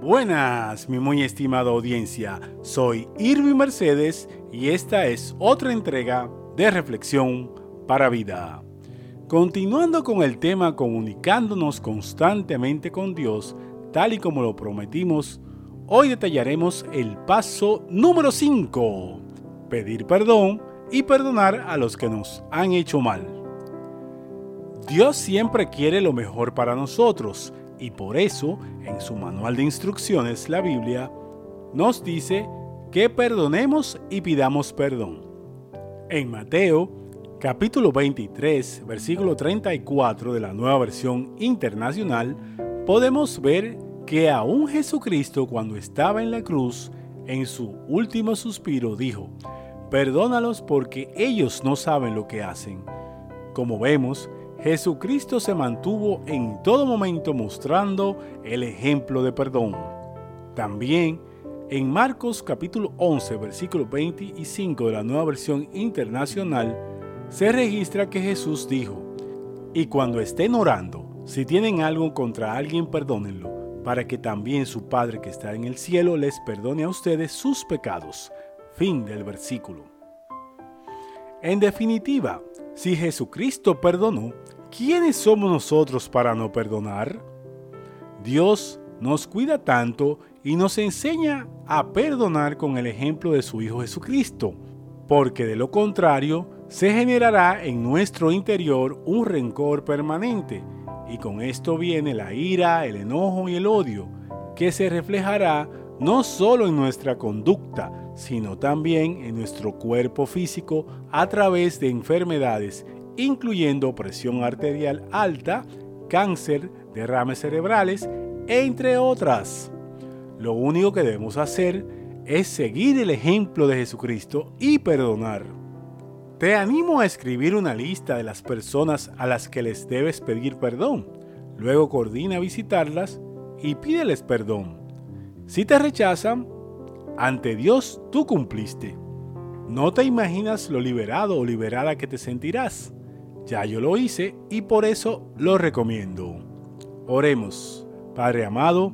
Buenas, mi muy estimada audiencia. Soy Irving Mercedes y esta es otra entrega de Reflexión para Vida. Continuando con el tema comunicándonos constantemente con Dios, tal y como lo prometimos, hoy detallaremos el paso número 5, pedir perdón y perdonar a los que nos han hecho mal. Dios siempre quiere lo mejor para nosotros y por eso en su manual de instrucciones, la Biblia, nos dice que perdonemos y pidamos perdón. En Mateo capítulo 23, versículo 34 de la nueva versión internacional, podemos ver que aún Jesucristo cuando estaba en la cruz, en su último suspiro, dijo, perdónalos porque ellos no saben lo que hacen. Como vemos, Jesucristo se mantuvo en todo momento mostrando el ejemplo de perdón. También en Marcos capítulo 11 versículo 25 de la nueva versión internacional se registra que Jesús dijo, y cuando estén orando, si tienen algo contra alguien, perdónenlo, para que también su Padre que está en el cielo les perdone a ustedes sus pecados. Fin del versículo. En definitiva, si Jesucristo perdonó, ¿quiénes somos nosotros para no perdonar? Dios nos cuida tanto y nos enseña a perdonar con el ejemplo de su Hijo Jesucristo, porque de lo contrario se generará en nuestro interior un rencor permanente, y con esto viene la ira, el enojo y el odio, que se reflejará no solo en nuestra conducta, sino también en nuestro cuerpo físico a través de enfermedades, incluyendo presión arterial alta, cáncer, derrames cerebrales, entre otras. Lo único que debemos hacer es seguir el ejemplo de Jesucristo y perdonar. Te animo a escribir una lista de las personas a las que les debes pedir perdón. Luego coordina visitarlas y pídeles perdón. Si te rechazan, ante Dios tú cumpliste. No te imaginas lo liberado o liberada que te sentirás. Ya yo lo hice y por eso lo recomiendo. Oremos. Padre amado,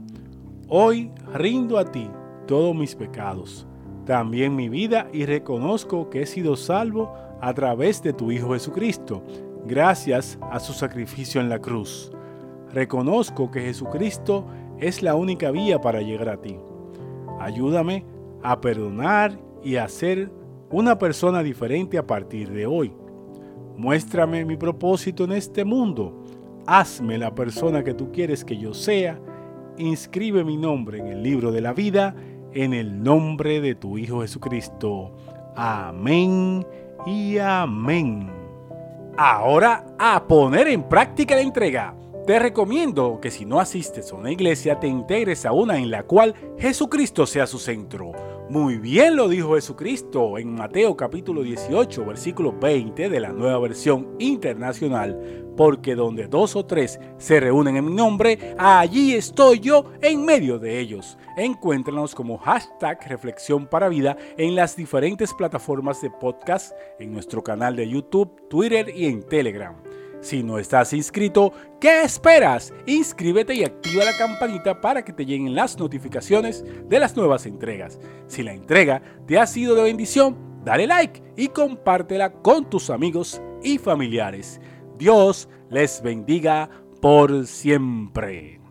hoy rindo a ti todos mis pecados, también mi vida y reconozco que he sido salvo a través de tu Hijo Jesucristo, gracias a su sacrificio en la cruz. Reconozco que Jesucristo es la única vía para llegar a ti. Ayúdame a perdonar y a ser una persona diferente a partir de hoy. Muéstrame mi propósito en este mundo. Hazme la persona que tú quieres que yo sea. Inscribe mi nombre en el libro de la vida en el nombre de tu Hijo Jesucristo. Amén y amén. Ahora a poner en práctica la entrega. Te recomiendo que si no asistes a una iglesia te integres a una en la cual Jesucristo sea su centro. Muy bien lo dijo Jesucristo en Mateo capítulo 18 versículo 20 de la nueva versión internacional, porque donde dos o tres se reúnen en mi nombre, allí estoy yo en medio de ellos. Encuéntranos como hashtag Reflexión para Vida en las diferentes plataformas de podcast, en nuestro canal de YouTube, Twitter y en Telegram. Si no estás inscrito, ¿qué esperas? Inscríbete y activa la campanita para que te lleguen las notificaciones de las nuevas entregas. Si la entrega te ha sido de bendición, dale like y compártela con tus amigos y familiares. Dios les bendiga por siempre.